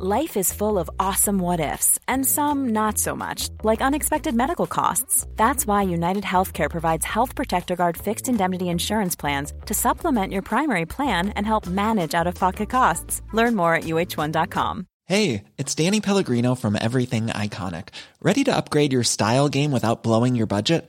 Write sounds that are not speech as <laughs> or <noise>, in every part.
Life is full of awesome what ifs, and some not so much, like unexpected medical costs. That's why United Healthcare provides Health Protector Guard fixed indemnity insurance plans to supplement your primary plan and help manage out of pocket costs. Learn more at uh1.com. Hey, it's Danny Pellegrino from Everything Iconic. Ready to upgrade your style game without blowing your budget?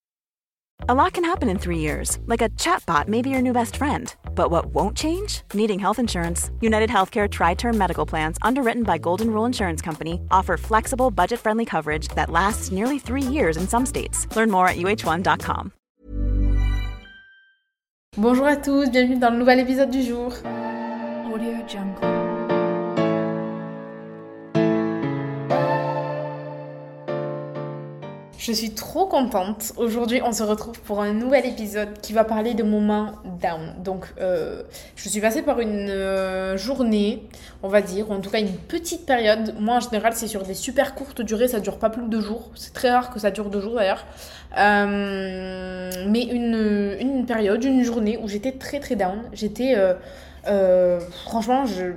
A lot can happen in three years, like a chatbot may be your new best friend. But what won't change? Needing health insurance. United Healthcare Tri Term Medical Plans, underwritten by Golden Rule Insurance Company, offer flexible, budget friendly coverage that lasts nearly three years in some states. Learn more at uh1.com. Bonjour à tous, bienvenue dans le nouvel épisode du jour. Audio Jungle. Je suis trop contente. Aujourd'hui, on se retrouve pour un nouvel épisode qui va parler de moments down. Donc, euh, je suis passée par une euh, journée, on va dire, ou en tout cas une petite période. Moi, en général, c'est sur des super courtes durées, ça dure pas plus de deux jours. C'est très rare que ça dure deux jours d'ailleurs. Euh, mais une, une période, une journée où j'étais très très down. J'étais. franchement, je,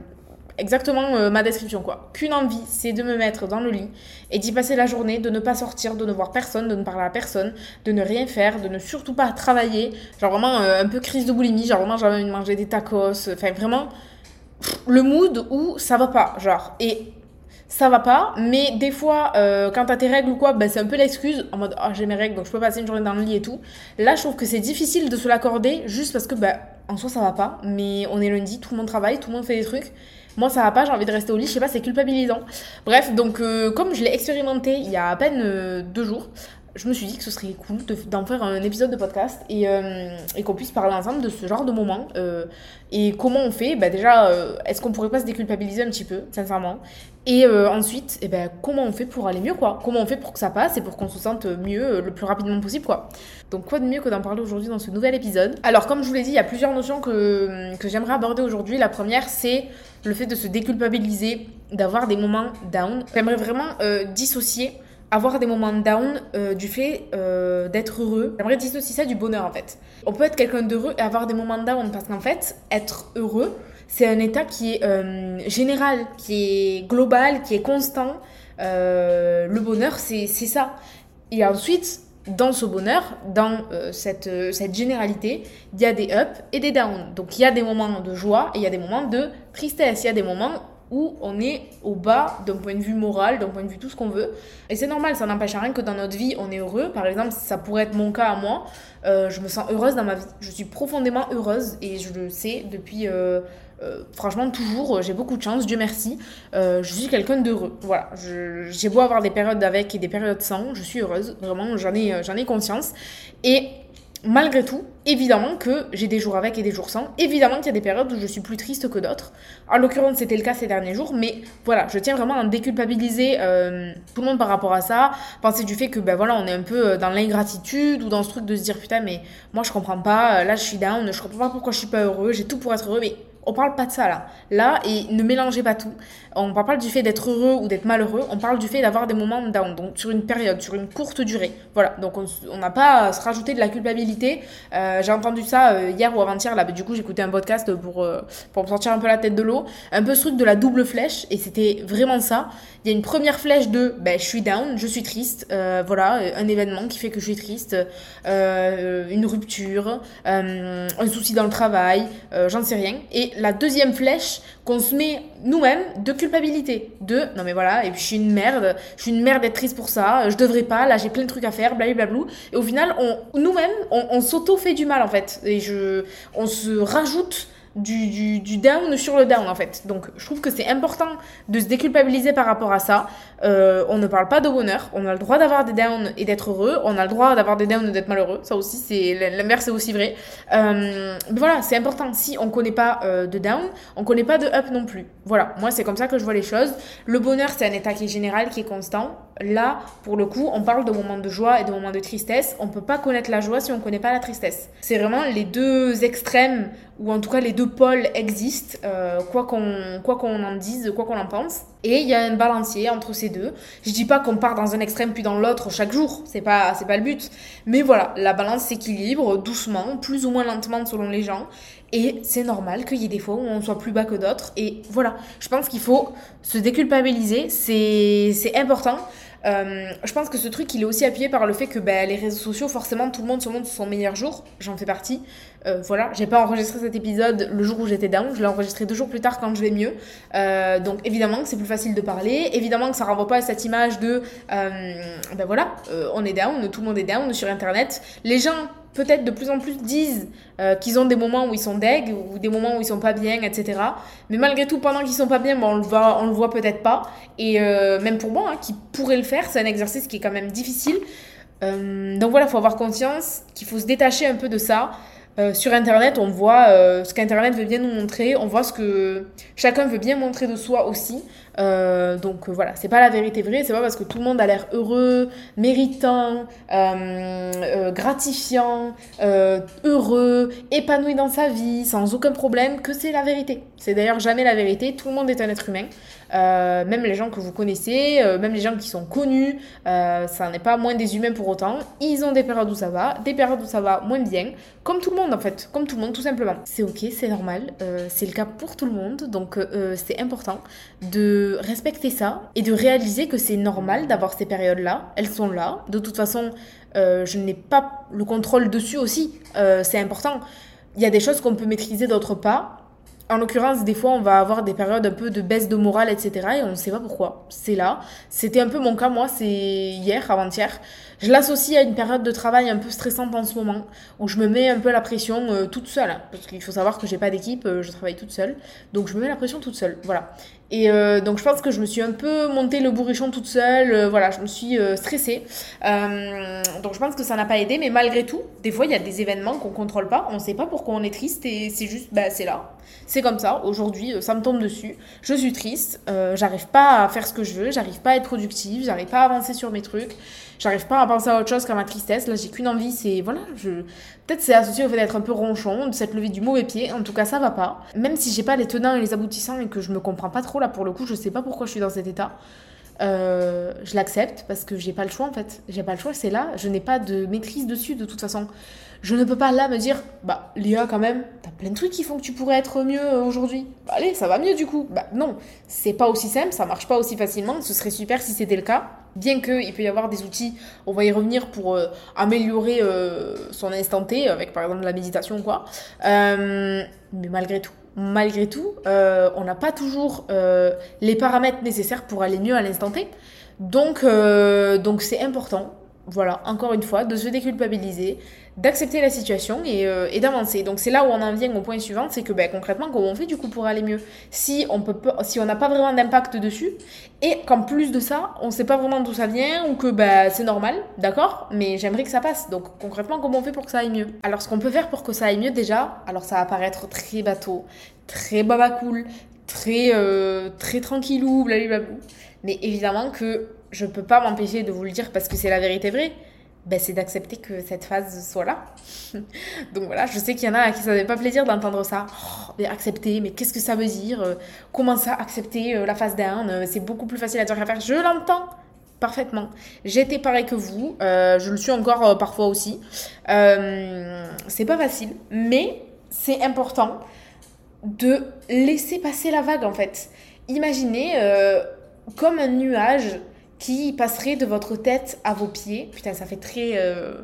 exactement euh, ma description quoi. Qu'une envie, c'est de me mettre dans le lit et d'y passer la journée, de ne pas sortir, de ne voir personne, de ne parler à personne, de ne rien faire, de ne surtout pas travailler. Genre vraiment euh, un peu crise de boulimie, genre vraiment j'avais envie de manger des tacos, enfin vraiment le mood où ça va pas, genre. Et ça va pas, mais des fois, euh, quand t'as tes règles ou quoi, ben, c'est un peu l'excuse, en mode, ah, j'ai mes règles, donc je peux passer une journée dans le lit et tout. Là, je trouve que c'est difficile de se l'accorder, juste parce que, ben, en soi, ça va pas, mais on est lundi, tout le monde travaille, tout le monde fait des trucs. Moi, ça va pas, j'ai envie de rester au lit, je sais pas, c'est culpabilisant. Bref, donc, euh, comme je l'ai expérimenté il y a à peine euh, deux jours, je me suis dit que ce serait cool d'en faire un épisode de podcast et, euh, et qu'on puisse parler ensemble de ce genre de moments. et comment on fait bah Déjà, est-ce qu'on pourrait pas se déculpabiliser un petit peu, sincèrement? Et ensuite, et eh ben, comment on fait pour aller mieux, quoi? Comment on fait pour que ça passe et pour qu'on se sente mieux le plus rapidement possible, quoi? Donc, quoi de mieux que d'en parler aujourd'hui dans ce nouvel épisode? Alors, comme je vous l'ai dit, il y a plusieurs notions que, que j'aimerais aborder aujourd'hui. La première, c'est le fait de se déculpabiliser, d'avoir des moments down. J'aimerais vraiment euh, dissocier avoir des moments down euh, du fait euh, d'être heureux. J'aimerais dissocier ça du bonheur en fait. On peut être quelqu'un d'heureux et avoir des moments down parce qu'en fait, être heureux, c'est un état qui est général, qui est global, qui est constant. le bonheur, c'est ça. Et ensuite, dans ce bonheur, dans cette, cette généralité, il y a des ups et des downs. Donc il y a des moments de joie et il y a des moments de tristesse. Il y a des moments où on est au bas d'un point de vue moral, d'un point de vue tout ce qu'on veut. Et c'est normal, ça n'empêche rien que dans notre vie, on est heureux. Par exemple, ça pourrait être mon cas à moi. Euh, je me sens heureuse dans ma vie. Je suis profondément heureuse et je le sais depuis... Euh, euh, franchement, toujours, j'ai beaucoup de chance, Dieu merci. je suis quelqu'un d'heureux. Voilà, j'ai beau avoir des périodes avec et des périodes sans, je suis heureuse. Vraiment, j'en ai, j'en ai conscience. Et malgré tout, évidemment que j'ai des jours avec et des jours sans. Évidemment qu'il y a des périodes où je suis plus triste que d'autres. En l'occurrence, c'était le cas ces derniers jours, mais voilà, je tiens vraiment à déculpabiliser euh, tout le monde par rapport à ça. Penser du fait que, ben voilà, on est un peu euh, dans l'ingratitude ou dans ce truc de se dire, putain, mais moi je comprends pas, euh, là je suis down, je comprends pas pourquoi je suis pas heureux, j'ai tout pour être heureux, mais on parle pas de ça là. Là, et ne mélangez pas tout. On parle pas du fait d'être heureux ou d'être malheureux, on parle du fait d'avoir des moments down, donc sur une période, sur une courte durée. Voilà, donc on n'a pas à se rajouter de la culpabilité. Euh, j'ai entendu ça euh, hier ou avant-hier, là, du coup j'écoutais un podcast pour, euh, pour me sortir un peu la tête de l'eau. Un peu ce truc de la double flèche, et c'était vraiment ça. Il y a une première flèche de ben, je suis down, je suis triste, voilà, un événement qui fait que je suis triste, une rupture, un souci dans le travail, j'en sais rien. Et la deuxième flèche qu'on se met nous-mêmes de culpabilité. De non mais voilà, et puis je suis une merde, je suis une merde d'être triste pour ça, je devrais pas, là j'ai plein de trucs à faire, blablabla. Et au final, nous-mêmes, on, on s'auto-fait du mal en fait. Et je, on se rajoute du, du, down sur le down en fait. Donc je trouve que c'est important de se déculpabiliser par rapport à ça. Euh, on ne parle pas de bonheur, on a le droit d'avoir des downs et d'être heureux, on a le droit d'avoir des downs et d'être malheureux, ça aussi c'est l'inverse c'est aussi vrai. Euh, mais voilà, c'est important. Si on connaît pas euh, de down, on connaît pas de up non plus. Voilà, moi c'est comme ça que je vois les choses. Le bonheur c'est un état qui est général, qui est constant Là, pour le coup, on parle de moments de joie et de moments de tristesse. On peut pas connaître la joie si on connaît pas la tristesse. C'est vraiment les deux extrêmes, ou en tout cas les deux pôles existent, euh, quoi qu'on quoi qu'on en dise, quoi qu'on en pense. Et il y a un balancier entre ces deux. Je dis pas qu'on part dans un extrême puis dans l'autre chaque jour, c'est pas c'est pas le but. Mais voilà, la balance s'équilibre doucement, plus ou moins lentement selon les gens. Et c'est normal qu'il y ait des fois où on soit plus bas que d'autres. Et voilà, je pense qu'il faut se déculpabiliser, c'est important. Euh, je pense que ce truc, il est aussi appuyé par le fait que bah, les réseaux sociaux, forcément, tout le monde se montre son meilleur jour. J'en fais partie. Euh, voilà, j'ai pas enregistré cet épisode le jour où j'étais down, je l'ai enregistré deux jours plus tard quand je vais mieux. Euh, donc évidemment que c'est plus facile de parler, évidemment que ça renvoie pas à cette image de, ben voilà, on est down, tout le monde est down sur Internet. Les gens peut-être de plus en plus disent euh, qu'ils ont des moments où ils sont deg ou des moments où ils sont pas bien, etc. Mais malgré tout, pendant qu'ils sont pas bien, bon, on le voit, le voit peut-être pas. Et euh, même pour moi, hein, qui pourrait le faire, c'est un exercice qui est quand même difficile. Euh, donc voilà, il faut avoir conscience qu'il faut se détacher un peu de ça. Sur Internet, on voit ce qu'Internet veut bien nous montrer, on voit ce que chacun veut bien montrer de soi aussi. Euh, donc euh, voilà, c'est pas la vérité vraie, c'est pas parce que tout le monde a l'air heureux, méritant, euh, gratifiant, heureux, épanoui dans sa vie, sans aucun problème, que c'est la vérité. C'est d'ailleurs jamais la vérité, tout le monde est un être humain. Euh, même les gens que vous connaissez, euh, même les gens qui sont connus, euh, ça n'est pas moins des humains pour autant. Ils ont des périodes où ça va, des périodes où ça va moins bien, comme tout le monde en fait, comme tout le monde tout simplement. C'est ok, c'est normal, c'est le cas pour tout le monde, donc c'est important de respecter ça et de réaliser que c'est normal d'avoir ces périodes-là, elles sont là. De toute façon, je n'ai pas le contrôle dessus aussi, c'est important. Il y a des choses qu'on peut maîtriser, d'autres pas en l'occurrence, des fois, on va avoir des périodes un peu de baisse de morale, etc. Et on ne sait pas pourquoi. C'est là. C'était un peu mon cas, moi, c'est hier, avant-hier. Je l'associe à une période de travail un peu stressante en ce moment, où je me mets un peu la pression euh, toute seule. Parce qu'il faut savoir que j'ai pas d'équipe, euh, je travaille toute seule. Donc je me mets la pression toute seule. Voilà. Et euh, donc je pense que je me suis un peu monté le bourrichon toute seule. voilà, je me suis stressée. donc je pense que ça n'a pas aidé. Mais malgré tout, des fois, il y a des événements qu'on contrôle pas. On sait pas pourquoi on est triste. Et c'est juste, bah, c'est là. C'est comme ça. Aujourd'hui, ça me tombe dessus. Je suis triste. j'arrive pas à faire ce que je veux. J'arrive pas à être productive. J'arrive pas à avancer sur mes trucs. J'arrive pas à penser à autre chose qu'à ma tristesse. Là, j'ai qu'une envie, c'est voilà, peut-être c'est associé au fait d'être un peu ronchon, de s'être levé du mauvais pied. En tout cas, ça va pas. Même si j'ai pas les tenants et les aboutissants et que je me comprends pas trop pour le coup, je sais pas pourquoi je suis dans cet état. Euh, je l'accepte parce que j'ai pas le choix en fait. J'ai pas le choix, c'est là. Je n'ai pas de maîtrise dessus de toute façon. Je ne peux pas là me dire, bah Léa quand même, t'as plein de trucs qui font que tu pourrais être mieux aujourd'hui. Bah, allez, ça va mieux du coup. Bah non, c'est pas aussi simple, ça marche pas aussi facilement. Ce serait super si c'était le cas. Bien qu'il peut y avoir des outils, on va y revenir pour euh, améliorer euh, son instant T, avec par exemple la méditation ou quoi. mais malgré tout, malgré tout, euh, on n'a pas toujours euh, les paramètres nécessaires pour aller mieux à l'instant T. Donc, euh, donc c'est important, voilà, encore une fois, de se déculpabiliser, d'accepter la situation euh, et, d'avancer. Donc c'est là où on en vient au point suivant, c'est que ben, concrètement, comment on fait du coup pour aller mieux? Si on peut si on n'a pas vraiment d'impact dessus et qu'en plus de ça, on ne sait pas vraiment d'où ça vient ou que ben, c'est normal, d'accord? Mais j'aimerais que ça passe. Donc concrètement, comment on fait pour que ça aille mieux? Alors ce qu'on peut faire pour que ça aille mieux déjà, alors ça va paraître très bateau, très baba cool, très, euh, très tranquillou, blablabla. Mais évidemment que je peux pas m'empêcher de vous le dire parce que c'est la vérité vraie ben, c'est d'accepter que cette phase soit là. <laughs> Donc voilà, je sais qu'il y en a à qui ça ne fait pas plaisir d'entendre ça. Oh, accepter, mais qu'est-ce que ça veut dire? Euh, Comment ça, accepter euh, la phase down? Euh, C'est beaucoup plus facile à dire qu'à faire. Je l'entends parfaitement. J'étais pareil que vous, je le suis encore parfois aussi. c'est pas facile, mais c'est important de laisser passer la vague en fait. Imaginez comme un nuage qui passerait de votre tête à vos pieds. Putain, ça fait très. Euh,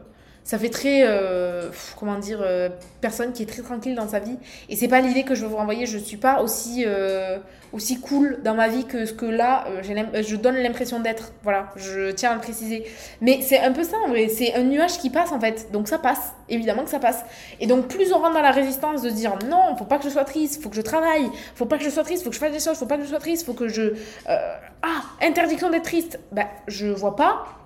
ça fait très. Euh, comment dire euh, Personne qui est très tranquille dans sa vie. Et c'est pas l'idée que je veux vous renvoyer. Je suis pas aussi, aussi cool dans ma vie que ce que là, je donne l'impression d'être. Voilà, je tiens à le préciser. Mais c'est un peu ça en vrai. C'est un nuage qui passe en fait. Donc ça passe. Évidemment que ça passe. Et donc plus on rentre dans la résistance de dire non, faut pas que je sois triste, faut que je travaille, faut pas que je sois triste, faut que je fasse des choses, faut pas que je sois triste, faut que je ah, interdiction d'être triste. Ben, je vois pas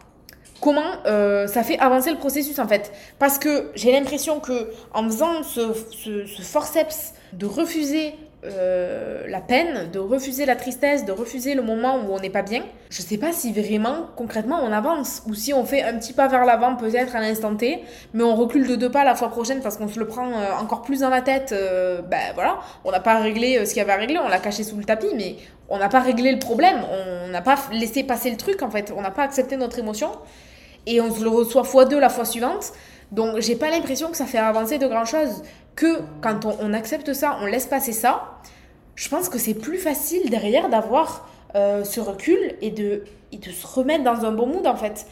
comment euh, ça fait avancer le processus en fait. Parce que j'ai l'impression que en faisant ce, ce, forceps de refuser euh, la peine, de refuser la tristesse, de refuser le moment où on n'est pas bien, je sais pas si vraiment, concrètement, on avance. Ou si on fait un petit pas vers l'avant, peut-être à l'instant T, mais on recule de deux pas la fois prochaine parce qu'on se le prend euh, encore plus dans la tête. Euh, ben voilà, on n'a pas réglé ce qu'il y avait à régler, on l'a caché sous le tapis, mais on n'a pas réglé le problème. On n'a pas laissé passer le truc, en fait. On n'a pas accepté notre émotion. Et on se le reçoit fois deux la fois suivante. Donc, j'ai pas l'impression que ça fait avancer de grand chose. Que quand on, accepte ça, on laisse passer ça, je pense que c'est plus facile derrière d'avoir euh, ce recul et de, se remettre dans un bon mood en fait.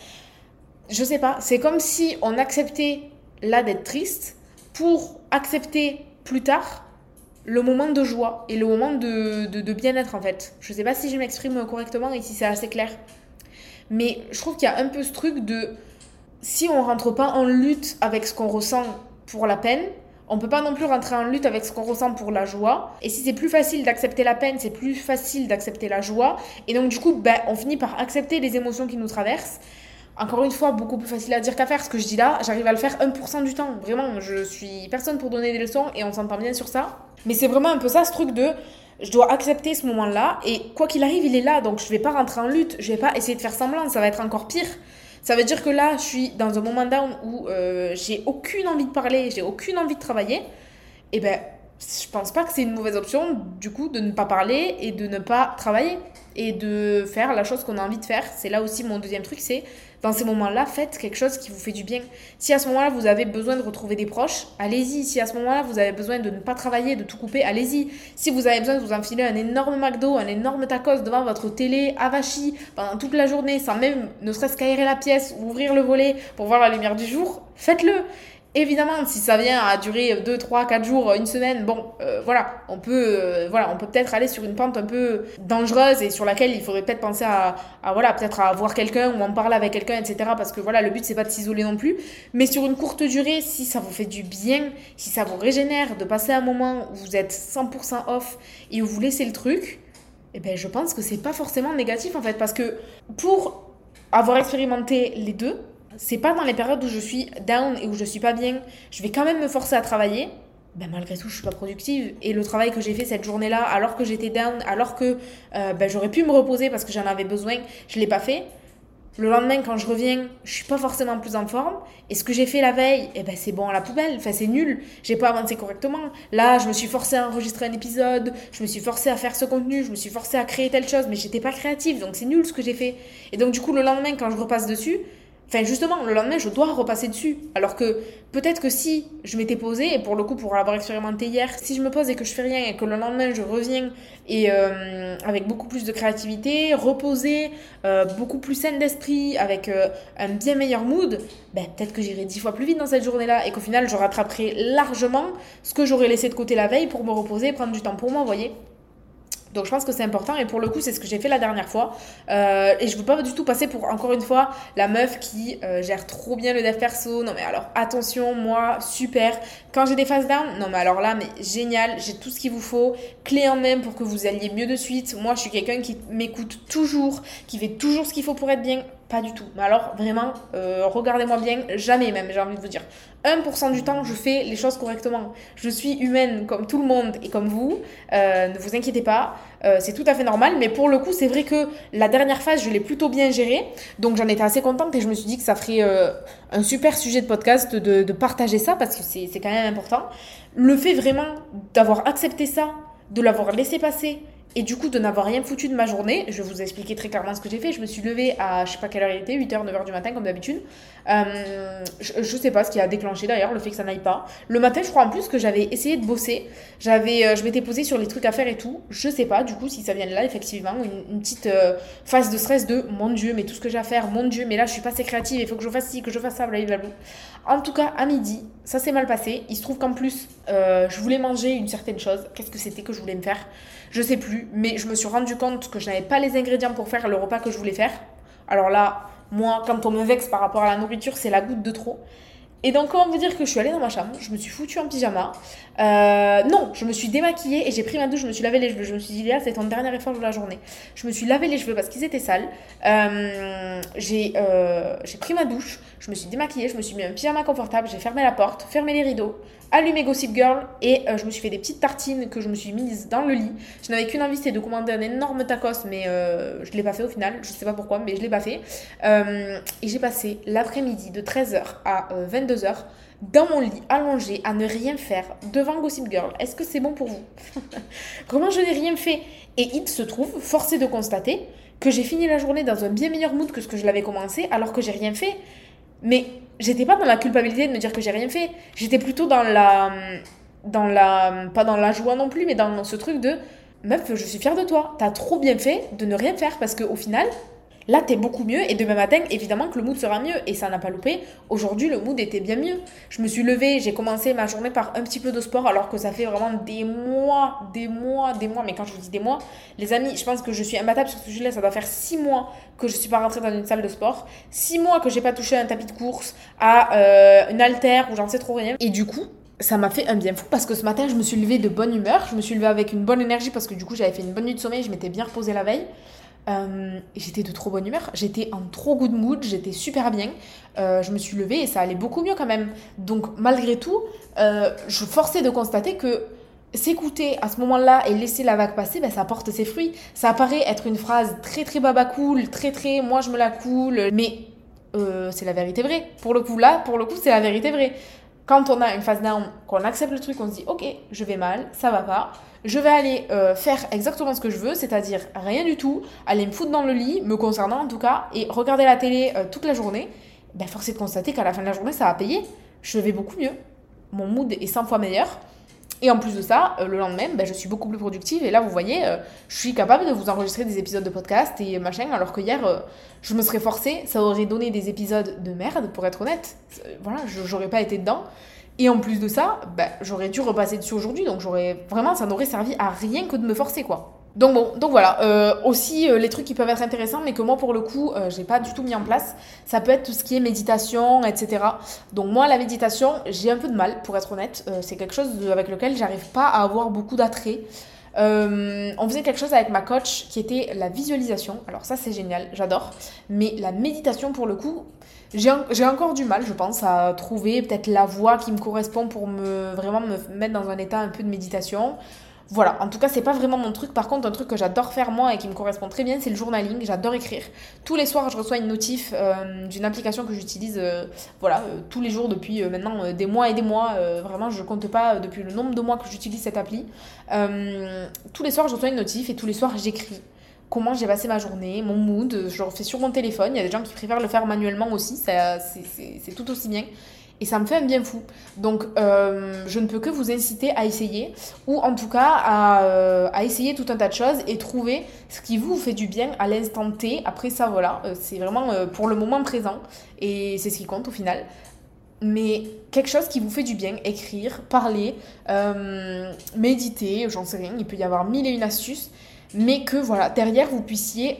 Je sais pas, c'est comme si on acceptait là d'être triste pour accepter plus tard le moment de joie et le moment de, de, de bien-être en fait. Je sais pas si je m'exprime correctement et si c'est assez clair. Mais je trouve qu'il y a un peu ce truc de si on rentre pas en lutte avec ce qu'on ressent pour la peine, on peut pas non plus rentrer en lutte avec ce qu'on ressent pour la joie. Et si c'est plus facile d'accepter la peine, c'est plus facile d'accepter la joie. Et donc du coup, ben, on finit par accepter les émotions qui nous traversent. Encore une fois, beaucoup plus facile à dire qu'à faire. Ce que je dis là, j'arrive à le faire 1% du temps. Vraiment, je suis personne pour donner des leçons et on s'entend bien sur ça. Mais c'est vraiment un peu ça, ce truc de je dois accepter ce moment-là et quoi qu'il arrive, il est là. Donc je vais pas rentrer en lutte, je vais pas essayer de faire semblant, ça va être encore pire. Ça veut dire que là, je suis dans un moment down où euh, j'ai aucune envie de parler, j'ai aucune envie de travailler. Et ben, je pense pas que c'est une mauvaise option, du coup, de ne pas parler et de ne pas travailler et de faire la chose qu'on a envie de faire. C'est là aussi mon deuxième truc, c'est dans ces moments-là, faites quelque chose qui vous fait du bien. Si à ce moment-là, vous avez besoin de retrouver des proches, allez-y. Si à ce moment-là, vous avez besoin de ne pas travailler, de tout couper, allez-y. Si vous avez besoin de vous enfiler un énorme McDo, un énorme tacos devant votre télé avachi pendant toute la journée, sans même ne serait-ce qu'aérer la pièce ou ouvrir le volet pour voir la lumière du jour, faites-le. Évidemment, si ça vient à durer 2, 3, 4 jours, une semaine, bon, euh, voilà, on peut euh, voilà, on peut peut-être aller sur une pente un peu dangereuse et sur laquelle il faudrait peut-être penser à, à voilà, peut-être à voir quelqu'un ou en parler avec quelqu'un, etc. Parce que voilà, le but c'est pas de s'isoler non plus. Mais sur une courte durée, si ça vous fait du bien, si ça vous régénère de passer un moment où vous êtes 100% off et où vous laissez le truc, eh ben je pense que c'est pas forcément négatif en fait. Parce que pour avoir expérimenté les deux, c'est pas dans les périodes où je suis down et où je suis pas bien, je vais quand même me forcer à travailler. Ben malgré tout, je suis pas productive. Et le travail que j'ai fait cette journée-là, alors que j'étais down, alors que euh, ben, j'aurais pu me reposer parce que j'en avais besoin, je l'ai pas fait. Le lendemain, quand je reviens, je suis pas forcément plus en forme. Et ce que j'ai fait la veille, eh ben, c'est bon à la poubelle. Enfin, c'est nul. J'ai pas avancé correctement. Là, je me suis forcée à enregistrer un épisode. Je me suis forcée à faire ce contenu. Je me suis forcée à créer telle chose. Mais j'étais pas créative. Donc, c'est nul ce que j'ai fait. Et donc, du coup, le lendemain, quand je repasse dessus, Enfin, justement, le lendemain, je dois repasser dessus. Alors que peut-être que si je m'étais posée, et pour le coup, pour l'avoir expérimenté hier, si je me pose et que je fais rien et que le lendemain, je reviens et euh, avec beaucoup plus de créativité, reposée, euh, beaucoup plus saine d'esprit, avec euh, un bien meilleur mood, ben, peut-être que j'irai dix fois plus vite dans cette journée-là et qu'au final, je rattraperai largement ce que j'aurais laissé de côté la veille pour me reposer et prendre du temps pour moi, voyez donc je pense que c'est important et pour le coup c'est ce que j'ai fait la dernière fois euh, et je veux pas du tout passer pour encore une fois la meuf qui euh, gère trop bien le dev perso. Non mais alors attention moi super. Quand j'ai des phases down, non mais alors là mais génial, j'ai tout ce qu'il vous faut, clé en main pour que vous alliez mieux de suite. Moi je suis quelqu'un qui m'écoute toujours, qui fait toujours ce qu'il faut pour être bien. Pas du tout. Mais alors, vraiment, euh, regardez-moi bien, jamais même, j'ai envie de vous dire. 1% du temps, je fais les choses correctement. Je suis humaine comme tout le monde et comme vous. Euh, ne vous inquiétez pas, euh, c'est tout à fait normal. Mais pour le coup, c'est vrai que la dernière phase, je l'ai plutôt bien gérée. Donc j'en étais assez contente et je me suis dit que ça ferait un super sujet de podcast de, de partager ça parce que c'est quand même important. Le fait vraiment d'avoir accepté ça, de l'avoir laissé passer et du coup, de n'avoir rien foutu de ma journée, je vais vous expliquer très clairement ce que j'ai fait. Je me suis levée à je sais pas quelle heure il était, 8h, 9h du matin comme d'habitude. Euh, je, je, sais pas ce qui a déclenché d'ailleurs le fait que ça n'aille pas. Le matin, je crois en plus que j'avais essayé de bosser. J'avais, euh, je m'étais posée sur les trucs à faire et tout. Je sais pas du coup si ça vient de là, effectivement. Une, petite euh, phase de stress de mon dieu, mais tout ce que j'ai à faire, mon dieu, mais là je suis pas assez créative, il faut que je fasse ci, que je fasse ça, blablabla. En tout cas, à midi, ça s'est mal passé. Il se trouve qu'en plus, je voulais manger une certaine chose. Qu'est-ce que c'était que je voulais me faire? Je sais plus, mais je me suis rendu compte que je n'avais pas les ingrédients pour faire le repas que je voulais faire. Alors là, moi, quand on me vexe par rapport à la nourriture, c'est la goutte de trop. Et donc, comment vous dire que je suis allée dans ma chambre, je me suis foutue en pyjama. Euh, non, je me suis démaquillée et j'ai pris ma douche, je me suis lavé les cheveux. Je me suis dit, Léa, c'est ton dernier effort de la journée. Je me suis lavé les cheveux parce qu'ils étaient sales. Euh, j'ai euh, j'ai pris ma douche, je me suis démaquillée, je me suis mis un pyjama confortable, j'ai fermé la porte, fermé les rideaux, allumé Gossip Girl et je me suis fait des petites tartines que je me suis mises dans le lit. Je n'avais qu'une envie, c'était de commander un énorme tacos, mais je ne l'ai pas fait au final. Je sais pas pourquoi, mais je l'ai pas fait. et j'ai passé l'après-midi de 13h à 22h dans mon lit, allongée, à ne rien faire, devant Gossip Girl. Est-ce que c'est bon pour vous? <laughs> Comment je n'ai rien fait Et il se trouve, forcé de constater, que j'ai fini la journée dans un bien meilleur mood que ce que je l'avais commencé, alors que j'ai rien fait. Mais j'étais pas dans la culpabilité de me dire que j'ai rien fait. J'étais plutôt dans la. Dans la. Pas dans la joie non plus, mais dans ce truc de. Meuf, je suis fière de toi. T'as trop bien fait de ne rien faire parce qu'au final, Là, t'es beaucoup mieux et demain matin, évidemment que le mood sera mieux et ça n'a pas loupé. Aujourd'hui, le mood était bien mieux. Je me suis levée, j'ai commencé ma journée par un petit peu de sport alors que ça fait vraiment des mois, des mois, des mois. Mais quand je vous dis des mois, les amis, je pense que je suis imbattable sur ce sujet-là. Ça doit faire six mois que je suis pas rentrée dans une salle de sport, six mois que j'ai pas touché un tapis de course, à euh, une haltère ou j'en sais trop rien. Et du coup, ça m'a fait un bien fou parce que ce matin, je me suis levée de bonne humeur, je me suis levée avec une bonne énergie parce que du coup, j'avais fait une bonne nuit de sommeil, je m'étais bien reposée la veille. Euh, j'étais de trop bonne humeur, j'étais en trop good mood, j'étais super bien. Euh, je me suis levée et ça allait beaucoup mieux quand même. Donc malgré tout, euh, je forçais de constater que s'écouter à ce moment-là et laisser la vague passer, ben, ça porte ses fruits. Ça apparaît être une phrase très très baba cool, très très moi je me la cool, mais c'est la vérité vraie. Pour le coup là, pour le coup c'est la vérité vraie. Quand on a une phase down, qu'on accepte le truc, on se dit ok, je vais mal, ça va pas je vais aller euh, faire exactement ce que je veux, c'est-à-dire rien du tout, aller me foutre dans le lit, me concernant en tout cas, et regarder la télé euh, toute la journée, ben force est de constater qu'à la fin de la journée, ça va payer. Je vais beaucoup mieux. Mon mood est 100 fois meilleur. Et en plus de ça, euh, le lendemain, ben, je suis beaucoup plus productive. Et là, vous voyez, je suis capable de vous enregistrer des épisodes de podcast et machin, alors que hier, je me serais forcée, ça aurait donné des épisodes de merde, pour être honnête. Voilà, j'aurais pas été dedans. Et en plus de ça, bah, j'aurais dû repasser dessus aujourd'hui, donc j'aurais vraiment, ça n'aurait servi à rien que de me forcer, quoi. Donc bon, donc voilà, euh, aussi euh, les trucs qui peuvent être intéressants, mais que moi pour le coup, euh, j'ai pas du tout mis en place, ça peut être tout ce qui est méditation, etc. Donc moi la méditation, j'ai un peu de mal, pour être honnête, c'est quelque chose avec lequel j'arrive pas à avoir beaucoup d'attrait. On faisait quelque chose avec ma coach qui était la visualisation. Alors ça c'est génial, j'adore. Mais la méditation pour le coup, j'ai encore du mal, je pense, à trouver peut-être la voie qui me correspond pour me vraiment me mettre dans un état un peu de méditation. Voilà, en tout cas, c'est pas vraiment mon truc. Par contre, un truc que j'adore faire moi et qui me correspond très bien, c'est le journaling. J'adore écrire. Tous les soirs, je reçois une notif euh, d'une application que j'utilise euh, voilà, euh, tous les jours depuis maintenant des mois et des mois. vraiment, je compte pas depuis le nombre de mois que j'utilise cette appli. tous les soirs, je reçois une notif et tous les soirs, j'écris comment j'ai passé ma journée, mon mood. Je le refais sur mon téléphone. Il y a des gens qui préfèrent le faire manuellement aussi. C'est tout aussi bien. Et ça me fait un bien fou. Donc, euh, je ne peux que vous inciter à essayer, ou en tout cas à, euh, à, essayer tout un tas de choses et trouver ce qui vous fait du bien à l'instant T. Après ça, voilà, euh, c'est vraiment pour le moment présent, et c'est ce qui compte au final. Mais quelque chose qui vous fait du bien, écrire, parler, méditer, j'en sais rien, il peut y avoir mille et une astuces mais que voilà, derrière vous puissiez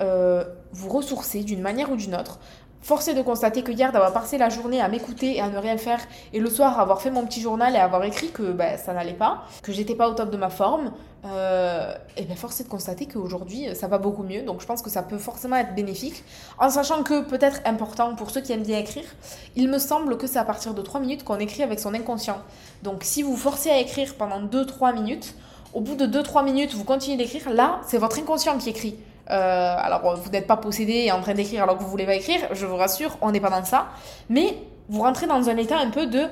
vous ressourcer d'une manière ou d'une autre. Forcé de constater que hier, d'avoir passé la journée à m'écouter et à ne rien faire, et le soir avoir fait mon petit journal et avoir écrit que bah, ça n'allait pas, que j'étais pas au top de ma forme, euh, et bien forcé de constater qu'aujourd'hui ça va beaucoup mieux. Donc je pense que ça peut forcément être bénéfique. En sachant que peut-être important pour ceux qui aiment bien écrire, il me semble que c'est à partir de 3 minutes qu'on écrit avec son inconscient. Donc si vous forcez à écrire pendant 2-3 minutes, au bout de 2-3 minutes, vous continuez d'écrire, là, c'est votre inconscient qui écrit. Euh, alors, vous n'êtes pas possédé et en train d'écrire alors que vous voulez pas écrire, je vous rassure, on n'est pas dans ça. Mais vous rentrez dans un état un peu de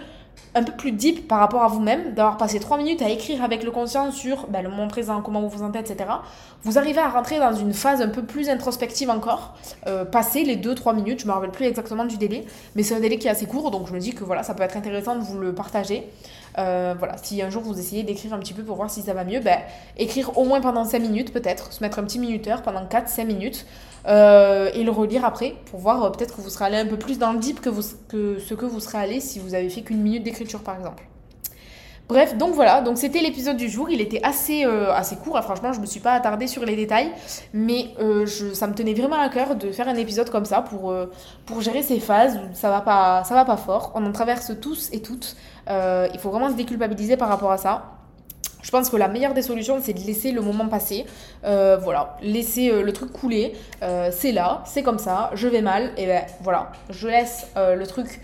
un peu plus deep par rapport à vous-même, d'avoir passé 3 minutes à écrire avec le conscient sur ben, le moment présent, comment vous vous sentez, etc. Vous arrivez à rentrer dans une phase un peu plus introspective encore, euh, passer les 2-3 minutes, je me rappelle plus exactement du délai, mais c'est un délai qui est assez court, donc je me dis que voilà, ça peut être intéressant de vous le partager. Euh, voilà, si un jour vous essayez d'écrire un petit peu pour voir si ça va mieux, ben, écrire au moins pendant 5 minutes peut-être, se mettre un petit minuteur pendant 4-5 minutes euh, et le relire après pour voir euh, peut-être que vous serez allé un peu plus dans le deep que, vous, que ce que vous serez allé si vous avez fait qu'une minute d'écriture par exemple. Bref, donc voilà, donc c'était l'épisode du jour. Il était assez, assez court, hein. franchement, je me suis pas attardée sur les détails, mais ça me tenait vraiment à cœur de faire un épisode comme ça pour, pour gérer ces phases ça va, pas, ça va pas fort. On en traverse tous et toutes. Il faut vraiment se déculpabiliser par rapport à ça. Je pense que la meilleure des solutions, c'est de laisser le moment passer. voilà, laisser le truc couler. c'est là, c'est comme ça, je vais mal, et ben voilà, je laisse le truc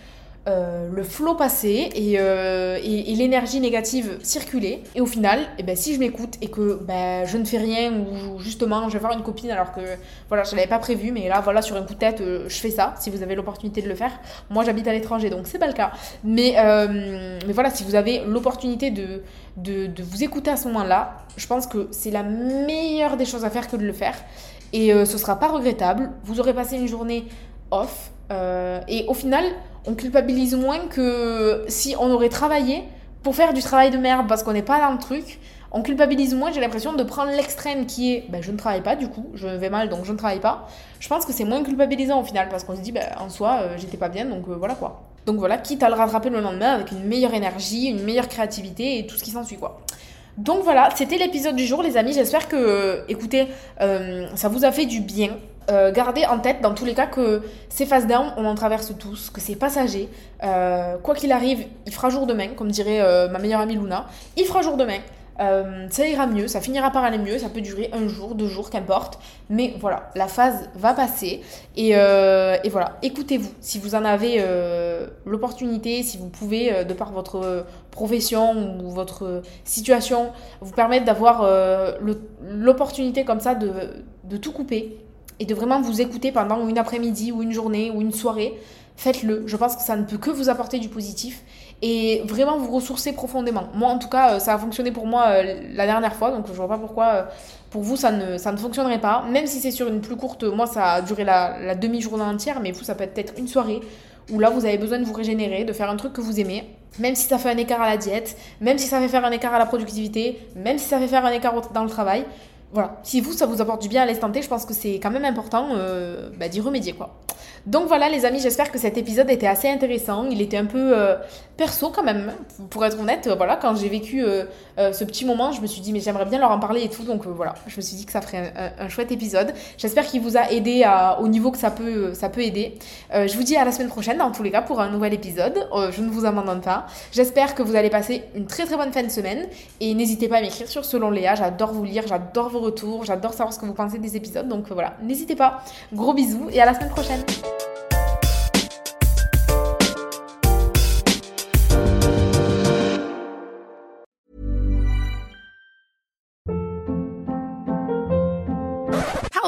euh, le flot passer euh, et, l'énergie négative circuler. Et au final, eh ben, si je m'écoute et que ben, je ne fais rien ou justement je vais voir une copine alors que voilà, je ne l'avais pas prévu, mais là voilà, sur un coup de tête, euh, je fais ça si vous avez l'opportunité de le faire. Moi j'habite à l'étranger donc c'est pas le cas. Mais, voilà, si vous avez l'opportunité de, de, de, vous écouter à ce moment-là, je pense que c'est la meilleure des choses à faire que de le faire. Et ce sera pas regrettable. Vous aurez passé une journée off. et au final, on culpabilise moins que si on aurait travaillé pour faire du travail de merde parce qu'on n'est pas dans le truc. On culpabilise moins, j'ai l'impression, de prendre l'extrême qui est ben, je ne travaille pas du coup, je vais mal donc je ne travaille pas. Je pense que c'est moins culpabilisant au final parce qu'on se dit ben, en soi euh, j'étais pas bien donc euh, voilà quoi. Donc voilà, quitte à le rattraper le lendemain avec une meilleure énergie, une meilleure créativité et tout ce qui s'ensuit quoi. Donc voilà, c'était l'épisode du jour les amis, j'espère que, euh, écoutez, ça vous a fait du bien. Euh, gardez en tête dans tous les cas que ces phases down, on en traverse tous, que c'est passager. Euh, quoi qu'il arrive, il fera jour demain, comme dirait euh, ma meilleure amie Luna. Il fera jour demain. ça ira mieux, ça finira par aller mieux, ça peut durer un jour, deux jours, qu'importe. Mais voilà, la phase va passer. Et, voilà, écoutez-vous. Si vous en avez l'opportunité, si vous pouvez, de par votre profession ou votre situation, vous permettre d'avoir l'opportunité comme ça de tout couper et de vraiment vous écouter pendant une après-midi ou une journée ou une soirée, faites-le. Je pense que ça ne peut que vous apporter du positif et vraiment vous ressourcer profondément. Moi, en tout cas, euh, ça a fonctionné pour moi euh, la dernière fois, donc je vois pas pourquoi euh, pour vous ça ne, ça ne fonctionnerait pas. Même si c'est sur une plus courte, moi ça a duré la, la demi-journée entière, mais vous, ça peut être une soirée où là vous avez besoin de vous régénérer, de faire un truc que vous aimez. Même si ça fait un écart à la diète, même si ça fait faire un écart à la productivité, même si ça fait faire un écart dans le travail, voilà, si vous, ça vous apporte du bien à l'instant je pense que c'est quand même important euh, bah, d'y remédier, quoi. Donc voilà, les amis, j'espère que cet épisode était assez intéressant. Il était un peu euh, perso quand même, pour être honnête. voilà, quand j'ai vécu euh, ce petit moment, je me suis dit, mais j'aimerais bien leur en parler et tout. Donc voilà, je me suis dit que ça ferait un, chouette épisode. J'espère qu'il vous a aidé au niveau que ça peut, ça peut aider. je vous dis à la semaine prochaine, dans tous les cas, pour un nouvel épisode. je ne vous abandonne pas. J'espère que vous allez passer une très très bonne fin de semaine. Et n'hésitez pas à m'écrire sur Selon Léa. J'adore vous lire, j'adore vos retours, j'adore savoir ce que vous pensez des épisodes. Donc voilà, n'hésitez pas. Gros bisous et à la semaine prochaine.